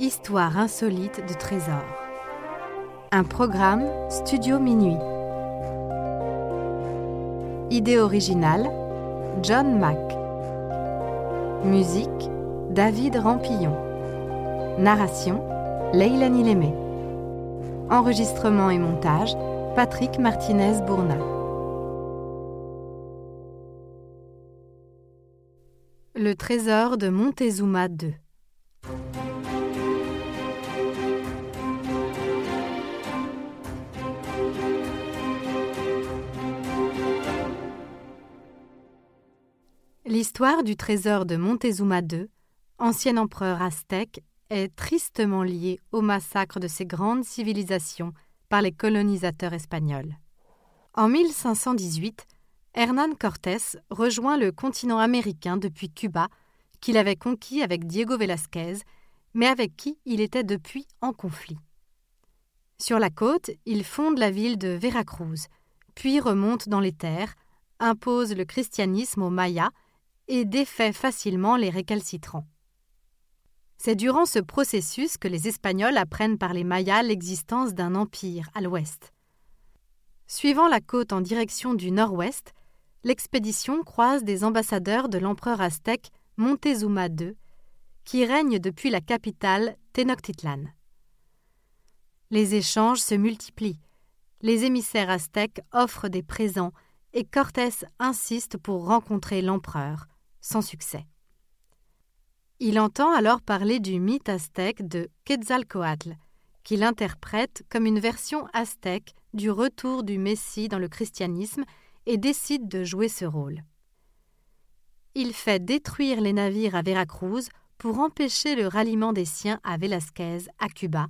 Histoire insolite de trésors. Un programme Studio Minuit. Idée originale John Mack. Musique David Rampillon. Narration Leilani Lémé. Enregistrement et montage Patrick Martinez-Bourna. Le trésor de Montezuma II. L'histoire du trésor de Montezuma II, ancien empereur aztèque, est tristement liée au massacre de ces grandes civilisations par les colonisateurs espagnols. En 1518, Hernán Cortés rejoint le continent américain depuis Cuba, qu'il avait conquis avec Diego Velázquez, mais avec qui il était depuis en conflit. Sur la côte, il fonde la ville de Veracruz, puis remonte dans les terres, impose le christianisme aux Mayas et défait facilement les récalcitrants. C'est durant ce processus que les Espagnols apprennent par les Mayas l'existence d'un empire à l'ouest. Suivant la côte en direction du nord-ouest, l'expédition croise des ambassadeurs de l'empereur aztèque Montezuma II, qui règne depuis la capitale Tenochtitlan. Les échanges se multiplient, les émissaires aztèques offrent des présents et Cortés insiste pour rencontrer l'empereur, sans succès. Il entend alors parler du mythe aztèque de Quetzalcoatl, qu'il interprète comme une version aztèque du retour du Messie dans le christianisme et décide de jouer ce rôle. Il fait détruire les navires à Veracruz pour empêcher le ralliement des siens à Velázquez, à Cuba,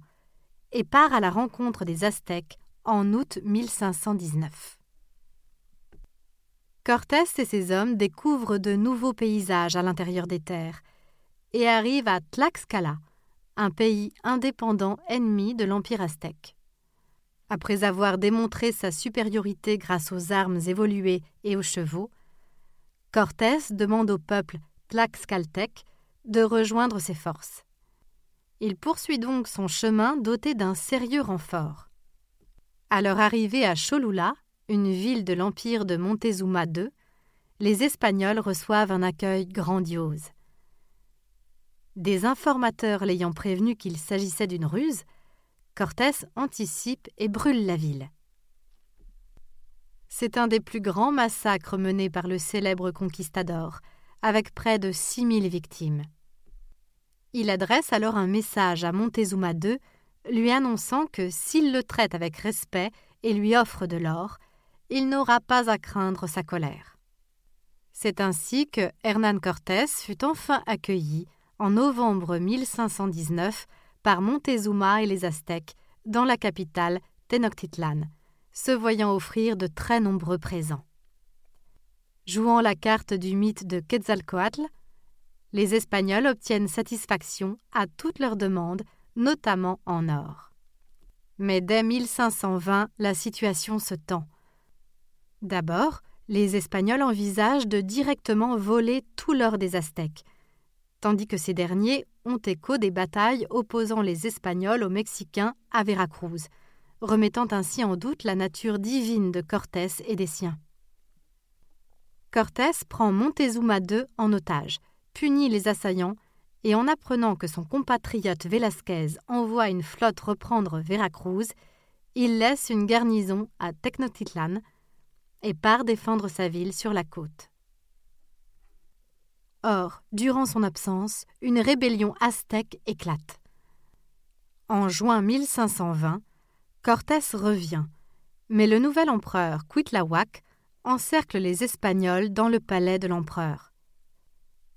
et part à la rencontre des Aztèques en août 1519. Cortés et ses hommes découvrent de nouveaux paysages à l'intérieur des terres et arrivent à Tlaxcala, un pays indépendant ennemi de l'Empire aztèque. Après avoir démontré sa supériorité grâce aux armes évoluées et aux chevaux, Cortés demande au peuple tlaxcaltèque de rejoindre ses forces. Il poursuit donc son chemin doté d'un sérieux renfort. À leur arrivée à Cholula, une ville de l'empire de Montezuma II, les Espagnols reçoivent un accueil grandiose. Des informateurs l'ayant prévenu qu'il s'agissait d'une ruse, Cortés anticipe et brûle la ville. C'est un des plus grands massacres menés par le célèbre conquistador, avec près de 6000 victimes. Il adresse alors un message à Montezuma II, lui annonçant que s'il le traite avec respect et lui offre de l'or, il n'aura pas à craindre sa colère. C'est ainsi que Hernán Cortés fut enfin accueilli en novembre 1519 par Montezuma et les Aztèques dans la capitale Tenochtitlan, se voyant offrir de très nombreux présents. Jouant la carte du mythe de Quetzalcoatl, les Espagnols obtiennent satisfaction à toutes leurs demandes, notamment en or. Mais dès 1520, la situation se tend. D'abord, les Espagnols envisagent de directement voler tout l'or des Aztèques, tandis que ces derniers ont écho des batailles opposant les Espagnols aux Mexicains à Veracruz, remettant ainsi en doute la nature divine de Cortés et des siens. Cortés prend Montezuma II en otage, punit les assaillants et en apprenant que son compatriote Velázquez envoie une flotte reprendre Veracruz, il laisse une garnison à Tenochtitlan et part défendre sa ville sur la côte. Or, durant son absence, une rébellion aztèque éclate. En juin 1520, Cortés revient, mais le nouvel empereur Cuitlahuac encercle les Espagnols dans le palais de l'empereur.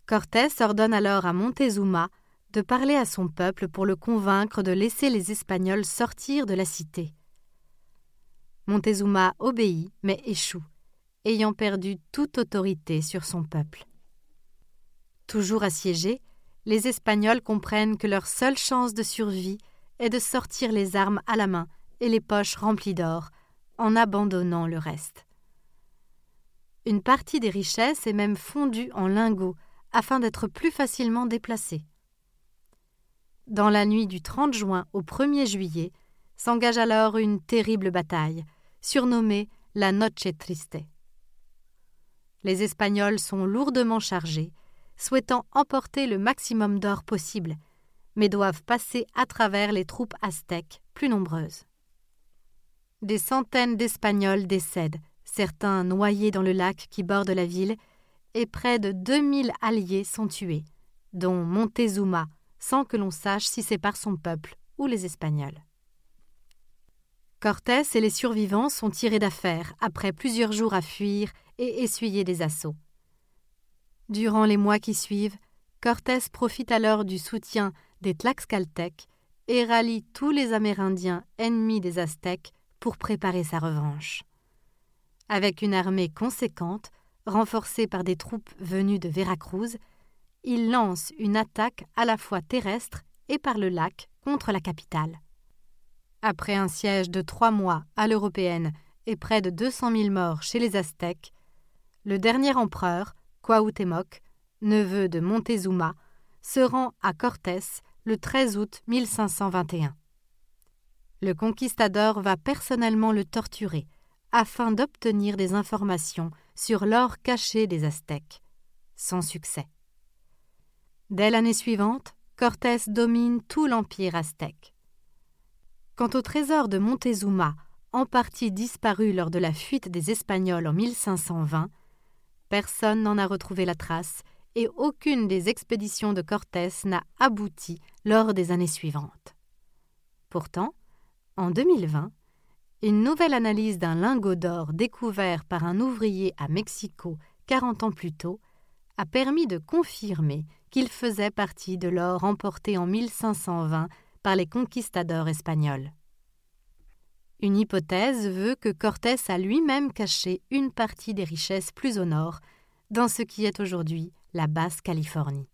Cortés ordonne alors à Montezuma de parler à son peuple pour le convaincre de laisser les Espagnols sortir de la cité. Montezuma obéit, mais échoue, ayant perdu toute autorité sur son peuple. Toujours assiégés, les Espagnols comprennent que leur seule chance de survie est de sortir les armes à la main et les poches remplies d'or, en abandonnant le reste. Une partie des richesses est même fondue en lingots afin d'être plus facilement déplacée. Dans la nuit du 30 juin au 1er juillet, s'engage alors une terrible bataille, surnommée la Noche Triste. Les Espagnols sont lourdement chargés, souhaitant emporter le maximum d'or possible, mais doivent passer à travers les troupes aztèques plus nombreuses. Des centaines d'Espagnols décèdent, certains noyés dans le lac qui borde la ville, et près de 2000 alliés sont tués, dont Montezuma, sans que l'on sache si c'est par son peuple ou les Espagnols. Cortés et les survivants sont tirés d'affaire après plusieurs jours à fuir et essuyer des assauts. Durant les mois qui suivent, Cortés profite alors du soutien des Tlaxcaltèques et rallie tous les Amérindiens ennemis des Aztèques pour préparer sa revanche. Avec une armée conséquente, renforcée par des troupes venues de Veracruz, il lance une attaque à la fois terrestre et par le lac contre la capitale. Après un siège de trois mois à l'européenne et près de 200 000 morts chez les Aztèques, le dernier empereur, Cuauhtémoc, neveu de Montezuma, se rend à Cortés le 13 août 1521. Le conquistador va personnellement le torturer afin d'obtenir des informations sur l'or caché des Aztèques. Sans succès. Dès l'année suivante, Cortés domine tout l'empire aztèque. Quant au trésor de Montezuma, en partie disparu lors de la fuite des Espagnols en 1520, personne n'en a retrouvé la trace et aucune des expéditions de Cortés n'a abouti lors des années suivantes. Pourtant, en 2020, une nouvelle analyse d'un lingot d'or découvert par un ouvrier à Mexico 40 ans plus tôt a permis de confirmer qu'il faisait partie de l'or emporté en 1520 par les conquistadors espagnols. Une hypothèse veut que Cortés a lui-même caché une partie des richesses plus au nord, dans ce qui est aujourd'hui la Basse-Californie.